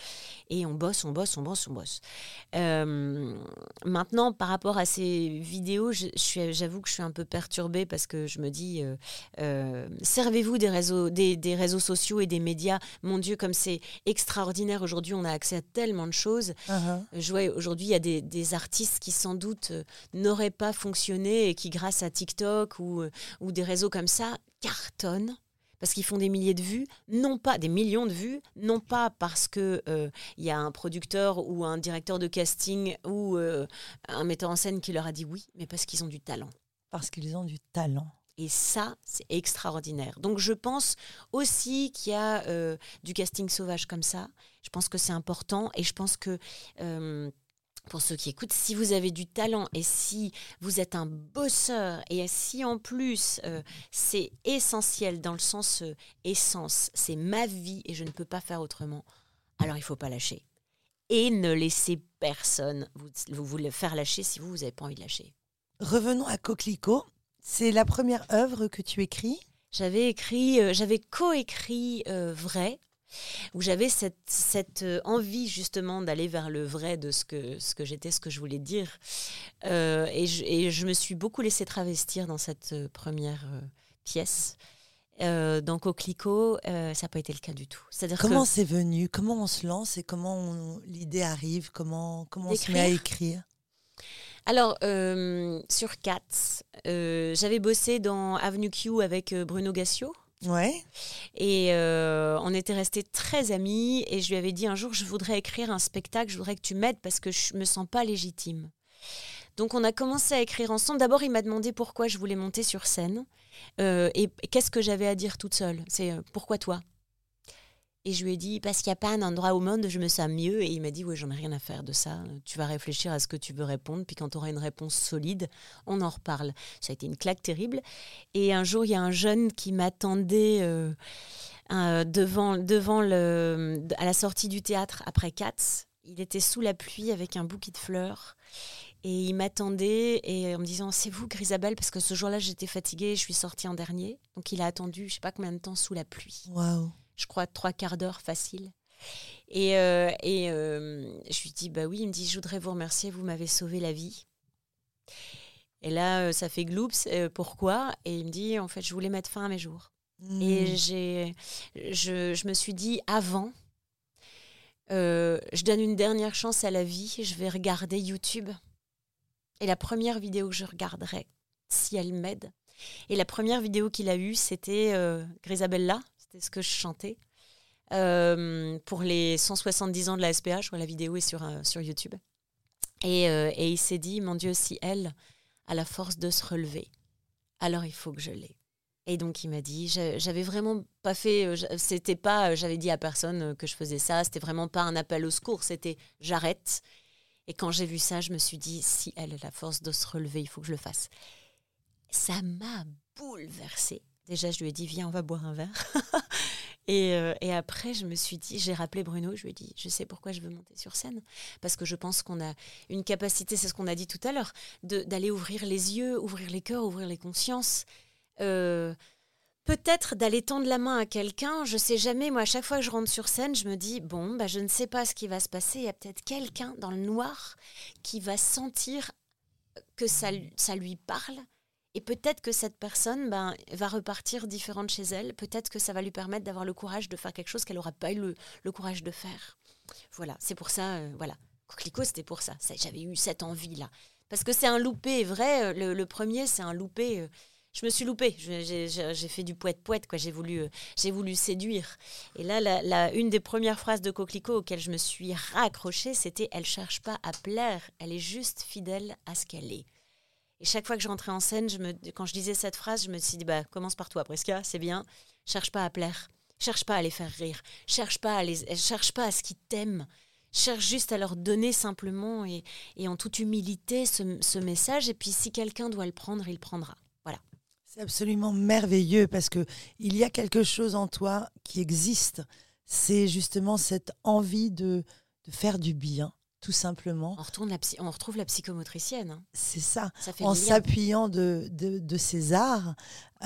Et on bosse, on bosse, on bosse, on bosse. Euh, maintenant, par rapport à ces vidéos, j'avoue que je suis un peu perturbée parce que je me dis, euh, euh, servez-vous des réseaux, des, des réseaux sociaux et des médias. Mon Dieu, comme c'est extraordinaire extraordinaire. Aujourd'hui, on a accès à tellement de choses. Uh-huh. Aujourd'hui, il y a des, artistes qui sans doute euh, n'auraient pas fonctionné et qui, grâce à TikTok ou, euh, ou des réseaux comme ça, cartonnent parce qu'ils font des milliers de vues, non pas des millions de vues, non pas parce que euh, il y a un producteur ou un directeur de casting ou euh, un metteur en scène qui leur a dit oui, mais parce qu'ils ont du talent. Parce qu'ils ont du talent. Et ça, c'est extraordinaire. Donc je pense aussi qu'il y a euh, du casting sauvage comme ça. Je pense que c'est important et je pense que pour ceux qui écoutent, si vous avez du talent et si vous êtes un bosseur et si en plus euh, c'est essentiel dans le sens euh, essence, c'est ma vie et je ne peux pas faire autrement, alors il faut pas lâcher. Et ne laissez personne vous, vous, le faire lâcher si vous, vous n'avez pas envie de lâcher. Revenons à Coquelicot. C'est la première œuvre que tu écris? J'avais écrit, euh, j'avais coécrit Vrai où j'avais cette, cette, euh, envie justement d'aller vers le vrai de ce que, ce que j'étais, ce que je voulais dire. Euh, et, je, et, je, me suis beaucoup laissée travestir dans cette euh, première pièce. Euh, dans Coquelicot, ça n'a pas été le cas du tout. Comment c'est venu? Comment on se lance et comment l'idée arrive? Comment, comment on se met à écrire? Alors, sur Cats, j'avais bossé dans Avenue Q avec Bruno Gassio, Ouais. Et euh, on était restés très amis et je lui avais dit un jour, je voudrais écrire un spectacle, je voudrais que tu m'aides parce que je me sens pas légitime. Donc on a commencé à écrire ensemble. D'abord, il m'a demandé pourquoi je voulais monter sur scène euh, et qu'est-ce que j'avais à dire toute seule? C'est euh, pourquoi toi? Et je lui ai dit, parce qu'il n'y a pas un endroit au monde où je me sens mieux. Et il m'a dit, oui, j'en ai rien à faire de ça. Tu vas réfléchir à ce que tu veux répondre. Puis quand tu auras une réponse solide, on en reparle. Ça a été une claque terrible. Et un jour, il y a un jeune qui m'attendait euh, devant, devant le, à la sortie du théâtre après Katz. Il était sous la pluie avec un bouquet de fleurs. Et il m'attendait et en me disant c'est vous Grisabelle? Parce que ce jour-là j'étais fatiguée, je suis sortie en dernier. Donc il a attendu je sais pas combien de temps sous la pluie. Waouh je crois, trois quarts d'heure facile. Et, euh, et euh, je lui dis, bah oui, il me dit, je voudrais vous remercier, vous m'avez sauvé la vie. Et là, euh, ça fait gloops, pourquoi? Et il me dit, en fait, je voulais mettre fin à mes jours. Hmm. Et j'ai, je, je, me suis dit, avant, je donne une dernière chance à la vie, je vais regarder YouTube. Et la première vidéo que je regarderai, si elle m'aide, et la première vidéo qu'il a eue, c'était Grisabella, c'était ce que je chantais. Euh, pour les 170 ans de la SPH, la vidéo est sur, euh, sur YouTube. Et, euh, et il s'est dit, mon Dieu, si elle a la force de se relever, alors il faut que je l'ai. Et donc il m'a dit, j'avais vraiment pas fait, c'était pas, j'avais dit à personne que je faisais ça, c'était vraiment pas un appel au secours, c'était j'arrête. Et quand j'ai vu ça, je me suis dit, si elle a la force de se relever, il faut que je le fasse. Ça m'a bouleversée. Déjà, je lui ai dit, viens, on va boire un verre. et, euh, et, après, je me suis dit, j'ai rappelé Bruno, je lui ai dit, je sais pourquoi je veux monter sur scène. Parce que je pense qu'on a une capacité, c'est ce qu'on a dit tout à l'heure, d'aller ouvrir les yeux, ouvrir les cœurs, ouvrir les consciences. Euh, peut-être d'aller tendre la main à quelqu'un, je sais jamais. Moi, à chaque fois que je rentre sur scène, je me dis bon, bah, je ne sais pas ce qui va se passer. Il y a peut-être quelqu'un dans le noir qui va sentir que ça, ça lui parle et peut-être que cette personne ben, va repartir différente chez elle. Peut-être que ça va lui permettre d'avoir le courage de faire quelque chose qu'elle n'aura pas eu le, courage de faire. Voilà, c'est pour ça, euh, voilà. Coquelicot, c'était pour ça. J'avais eu cette envie-là. Parce que c'est un loupé, vrai. Euh, le, premier, c'est un loupé. Euh, je me suis loupée. J'ai fait du poète-poète, quoi. J'ai voulu, j'ai voulu séduire. Et là, une des premières phrases de Coquelicot auxquelles je me suis raccrochée, c'était « Elle cherche pas à plaire, elle est juste fidèle à ce qu'elle est ». Et chaque fois que je rentrais en scène, quand je disais cette phrase, je me suis dit, bah, commence par toi, Presca, c'est bien. Cherche pas à plaire. Cherche pas à les faire rire. Cherche pas à, les, cherche pas à ce qu'ils t'aiment. Cherche juste à leur donner simplement et, en toute humilité ce, ce message. Et puis si quelqu'un doit le prendre, il le prendra. Voilà. C'est absolument merveilleux parce que il y a quelque chose en toi qui existe. C'est justement cette envie de, de faire du bien tout simplement. On, retourne la on retrouve la psychomotricienne. Hein. C'est ça. en s'appuyant de, de, de, ces arts.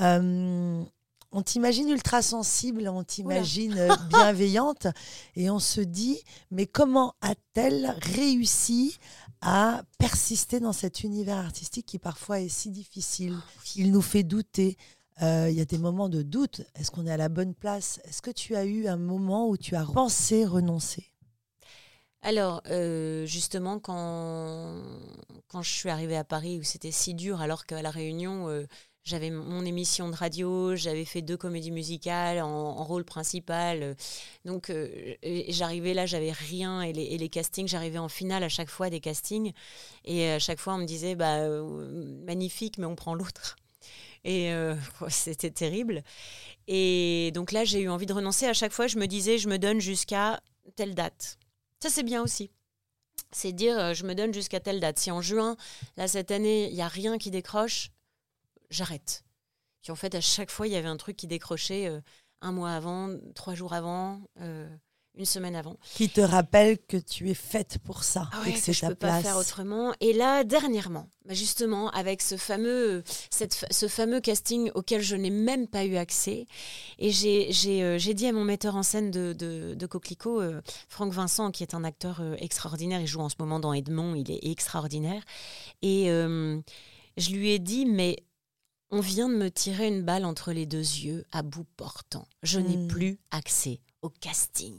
Euh, on t'imagine ultra sensible, on t'imagine euh, bienveillante, et on se dit, mais comment a-t-elle réussi à persister dans cet univers artistique qui parfois est si difficile? Ah Il nous fait douter. Euh, il y a des moments de doute. Est-ce qu'on est à la bonne place? Est-ce que tu as eu un moment où tu as pensé renoncer? Alors, euh, justement, quand, je suis arrivée à Paris, où c'était si dur, alors qu'à La Réunion, euh, j'avais mon émission de radio, j'avais fait deux comédies musicales en, rôle principal. Donc j'arrivais là, j'avais rien et les, castings, j'arrivais en finale à chaque fois des castings et à chaque fois on me disait bah magnifique mais on prend l'autre. Et c'était terrible. Et donc là, j'ai eu envie de renoncer. À chaque fois, je me disais, je me donne jusqu'à telle date. Ça, c'est bien aussi c'est dire euh, je me donne jusqu'à telle date. Si en juin, là cette année, il n'y a rien qui décroche, j'arrête. Puis en fait, à chaque fois, il y avait un truc qui décrochait euh, un mois avant, trois jours avant. Euh, une semaine avant. Qui te rappelle que tu es faite pour ça ah et que c'est je ne peux pas faire autrement. Et là, dernièrement, bah, justement, avec ce fameux, cette, ce fameux casting auquel je n'ai même pas eu accès, et j'ai, j'ai, euh, j'ai dit à mon metteur en scène de, de, de Coquelicot, euh, Franck Vincent, qui est un acteur euh, extraordinaire, il joue en ce moment dans Edmond, il est extraordinaire, et je lui ai dit, mais on vient de me tirer une balle entre les deux yeux à bout portant. Je n'ai hmm. plus accès au casting.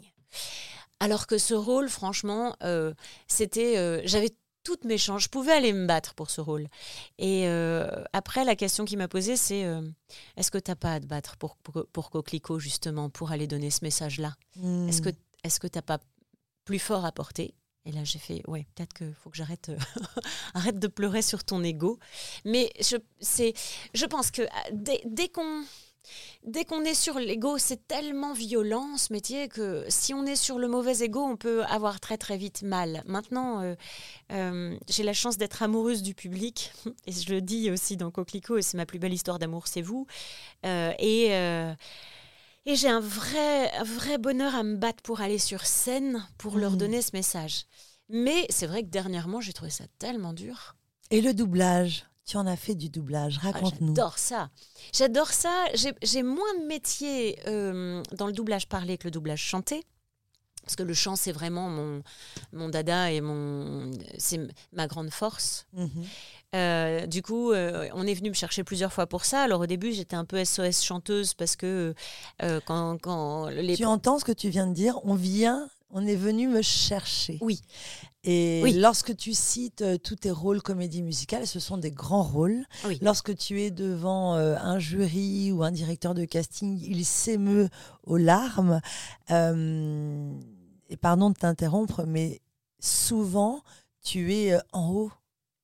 Alors que ce rôle, franchement, euh, c'était, euh, j'avais toutes mes chances. Je pouvais aller me battre pour ce rôle. Et euh, après, la question qui m'a posée, c'est est-ce que tu n'as pas à te battre pour, pour, Coquelicot, justement, pour aller donner ce message-là? Hmm. Est-ce que est-ce que tu n'as pas plus fort à porter? Et là, j'ai fait, ouais, peut-être qu'il faut que j'arrête arrête de pleurer sur ton ego. Mais je, je pense que dès qu'on Dès qu'on est sur l'ego, c'est tellement violent ce métier que si on est sur le mauvais ego, on peut avoir très très vite mal. Maintenant, euh, euh, j'ai la chance d'être amoureuse du public et je le dis aussi dans Coquelicot, et c'est ma plus belle histoire d'amour, c'est vous. Euh, et et j'ai un vrai, vrai bonheur à me battre pour aller sur scène, pour leur mmh. donner ce message. Mais c'est vrai que dernièrement, j'ai trouvé ça tellement dur. Et le doublage? Tu en as fait du doublage, ah, raconte-nous. J'adore ça. J'adore ça. J'ai moins de métier euh, dans le doublage parlé que le doublage chanté. Parce que le chant, c'est vraiment mon, mon dada et mon, c'est ma grande force. Mhm. Euh, du coup, euh, on est venu me chercher plusieurs fois pour ça. Alors au début, j'étais un peu SOS chanteuse parce que quand, quand les... Tu entends ce que tu viens de dire On vient on est venu me chercher. Oui. Et lorsque tu cites euh, tous tes rôles comédie musicale, ce sont des grands rôles. Lorsque tu es devant euh, un jury ou un directeur de casting, il s'émeut aux larmes. Euh, et pardon de t'interrompre, mais souvent, tu es en haut.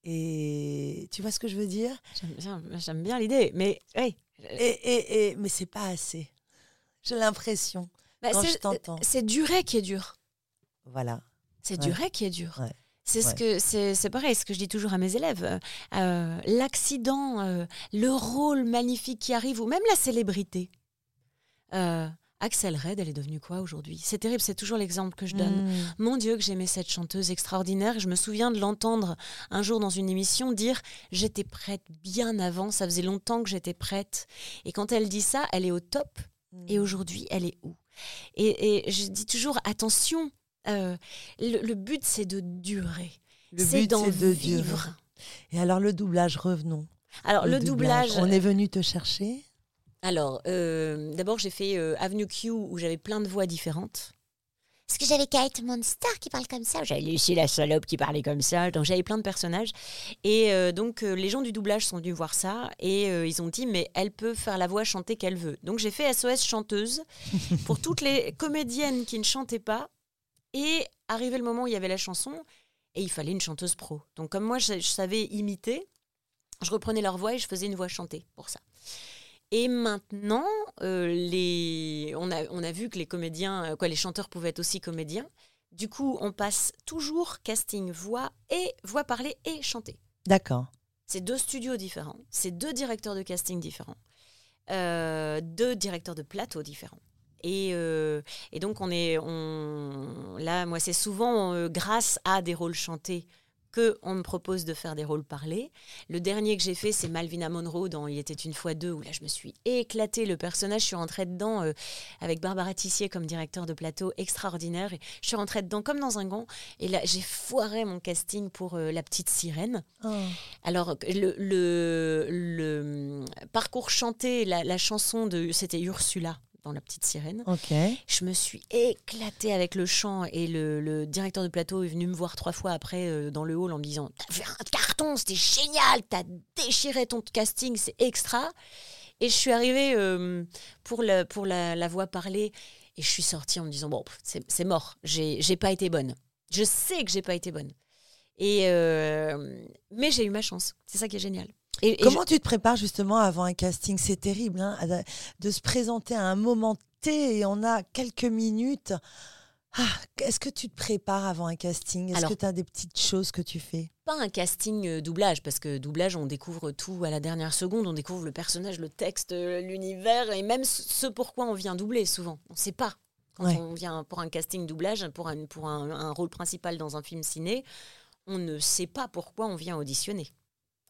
Et tu vois ce que je veux dire? J'aime bien, l'idée, mais Et, et, et, mais c'est pas assez. J'ai l'impression. Bah, c'est durer qui est dur. Voilà. C'est durer qui est dur. C'est ce que c'est pareil, ce que je dis toujours à mes élèves. Euh, L'accident, euh, le rôle magnifique qui arrive, ou même la célébrité. Euh, Axel Red, elle est devenue quoi aujourd'hui? C'est terrible, c'est toujours l'exemple que je donne. Hmm. Mon Dieu, que j'aimais cette chanteuse extraordinaire. Je me souviens de l'entendre un jour dans une émission dire J'étais prête bien avant, ça faisait longtemps que j'étais prête. Et quand elle dit ça, elle est au top. Et hmm. aujourd'hui, elle est où? Et, je dis toujours attention, euh, le, but c'est de durer. Le but c'est de vivre. Et alors le doublage, revenons. Alors le, doublage, On est venu te chercher? Alors, euh, d'abord j'ai fait euh, Avenue Q où j'avais plein de voix différentes. Parce que j'avais Kate Monster qui parle comme ça, j'avais Lucie la salope qui parlait comme ça, donc j'avais plein de personnages. Et euh, donc euh, les gens du doublage sont venus voir ça et euh, ils ont dit mais elle peut faire la voix chanter qu'elle veut. Donc j'ai fait SOS chanteuse pour toutes les comédiennes qui ne chantaient pas. Et arrivé le moment où il y avait la chanson et il fallait une chanteuse pro. Donc comme moi je savais imiter, je reprenais leur voix et je faisais une voix chantée pour ça. Et maintenant, euh, les... on, a, on a vu que les comédiens, euh, quoi, les chanteurs pouvaient être aussi comédiens. Du coup, on passe toujours casting voix et voix parlée et chanter. D'accord. C'est deux studios différents, c'est deux directeurs de casting différents, euh, deux directeurs de plateau différents. Et, et, donc, on est. On, là, moi, c'est souvent grâce à des rôles chantés qu'on me propose de faire des rôles parlés. Le dernier que j'ai fait, c'est Malvina Monroe dans Il était une fois deux, où là, je me suis éclatée. Le personnage, je suis rentrée dedans euh, avec Barbara Tissier comme directeur de plateau extraordinaire. Et je suis rentrée dedans comme dans un gant. Et là, j'ai foiré mon casting pour euh, La Petite Sirène. Oh. Alors, le, le, parcours chanté, la, chanson de. C'était Ursula dans La Petite Sirène. Je me suis éclatée avec le chant et le, le directeur de plateau est venu me voir trois fois après euh, dans le hall en me disant T'as fait un carton, c'était génial, t'as déchiré ton casting, c'est extra. Et je suis arrivée euh, pour, la, pour la, la voix parlée et je suis sortie en me disant Bon, c'est mort, j'ai pas été bonne. Je sais que j'ai pas été bonne. Et euh, mais j'ai eu ma chance, c'est ça qui est génial. Et, et Comment tu te prépares justement avant un casting C'est terrible hein, de se présenter à un moment T et on a quelques minutes. Ah, Est-ce que tu te prépares avant un casting? Est-ce que tu as des petites choses que tu fais? Pas un casting euh, doublage, parce que doublage, on découvre tout à la dernière seconde, on découvre le personnage, le texte, euh, l'univers, et même ce ce pourquoi on vient doubler souvent. On ne sait pas. Quand Ouais. on vient pour un casting doublage, pour, un, pour un, un rôle principal dans un film ciné, on ne sait pas pourquoi on vient auditionner.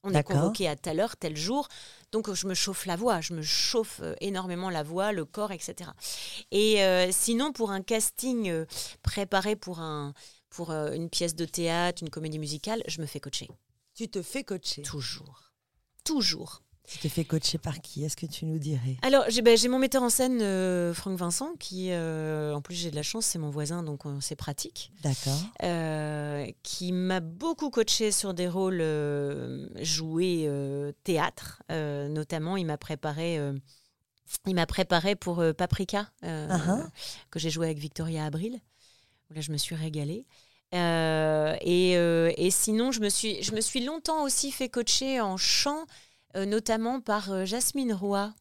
On est convoqué à telle heure, tel jour, donc je me chauffe la voix, je me chauffe euh, énormément la voix, le corps, etc. Et euh, sinon, pour un casting euh, préparé pour, un, pour euh, une pièce de théâtre, une comédie musicale, je me fais coacher. Tu te fais coacher. Toujours. Toujours. Tu te fais coacher par qui Est-ce que tu nous dirais? Alors, j'ai ben, j'ai mon metteur en scène, euh, Franck Vincent, qui, euh, en plus, j'ai de la chance, c'est mon voisin, donc euh, c'est pratique, D'accord. qui m'a beaucoup coaché sur des rôles joués théâtre. Notamment, il m'a préparé. il m'a préparé pour Paprika, Uh-huh. que j'ai joué avec Victoria Abril. Là, je me suis régalée. Et, et sinon, je me, suis, je me suis longtemps aussi fait coacher en chant, notamment par euh, Jasmine Roy.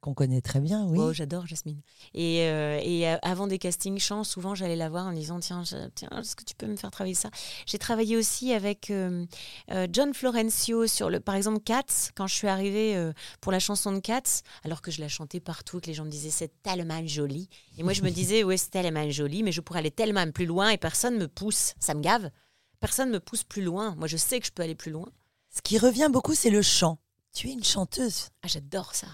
Qu'on connaît très bien, oui. Oh, j'adore Jasmine. Et, euh, et euh, avant des castings chants, souvent j'allais la voir en disant Tiens, je- tiens est-ce que tu peux me faire travailler ça? J'ai travaillé aussi avec euh, euh, John Florencio sur, le, par exemple, Cats. Quand je suis arrivée euh, pour la chanson de Cats, alors que je la chantais partout, et que les gens me disaient C'est tellement joli. Et moi, je me disais Oui, c'est tellement joli, mais je pourrais aller tellement plus loin et personne me pousse. Ça me gave. Personne me pousse plus loin. Moi, je sais que je peux aller plus loin. Ce qui revient beaucoup, c'est le chant. Tu es une chanteuse. Ah, j'adore ça.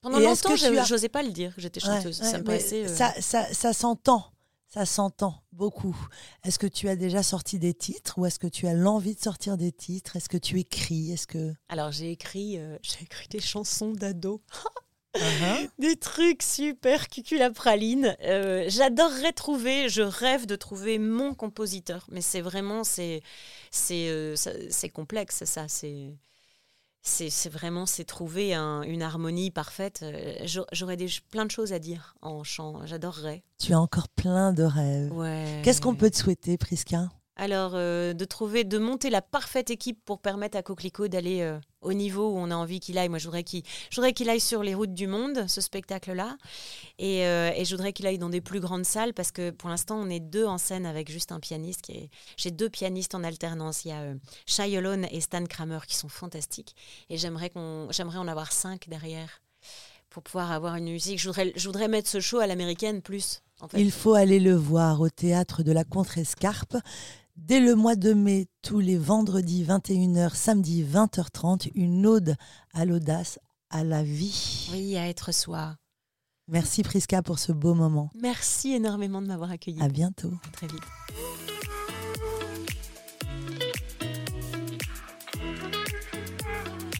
Pendant Et longtemps, je as- n'osais pas le dire que j'étais chanteuse. ouais, ça me paraissait. euh, ça, ça, ça s'entend. Ça s'entend beaucoup. Est-ce que tu as déjà sorti des titres ou est-ce que tu as l'envie de sortir des titres? Est-ce que tu écris? Est-ce que Alors j'ai écrit, euh, j'ai écrit des chansons d'ado, Uh-huh. des trucs super cuculapraline. Euh, J'adorerais trouver, je rêve de trouver mon compositeur, mais c'est vraiment c'est c'est euh, complexe ça. C'est c'est c'est vraiment c'est trouver un- une harmonie parfaite. Euh, j'au- J'aurais des plein de choses à dire en chant. J'adorerais. Tu as encore plein de rêves. Ouais. Qu'est-ce qu'on peut te souhaiter, Priska Alors, euh, de trouver, de monter la parfaite équipe pour permettre à Coquelicot d'aller euh, au niveau où on a envie qu'il aille. Moi, je voudrais qu'il, qu'il aille sur les routes du monde, ce spectacle-là. Et, euh, et je voudrais qu'il aille dans des plus grandes salles parce que pour l'instant, on est deux en scène avec juste un pianiste. J'ai deux pianistes en alternance. Il y a Shai Olone et Stan Kramer qui sont fantastiques. Et j'aimerais, j'aimerais en avoir cinq derrière pour pouvoir avoir une musique. Je voudrais, je voudrais mettre ce show à l'américaine plus. Il faut aller le voir au théâtre de la Contrescarpe. Dès le mois de mai, tous les vendredis 21h, samedi 20h30, une ode à l'audace, à la vie. Oui, à être soi. Merci Priska pour ce beau moment. Merci énormément de m'avoir accueilli. À bientôt. Très vite.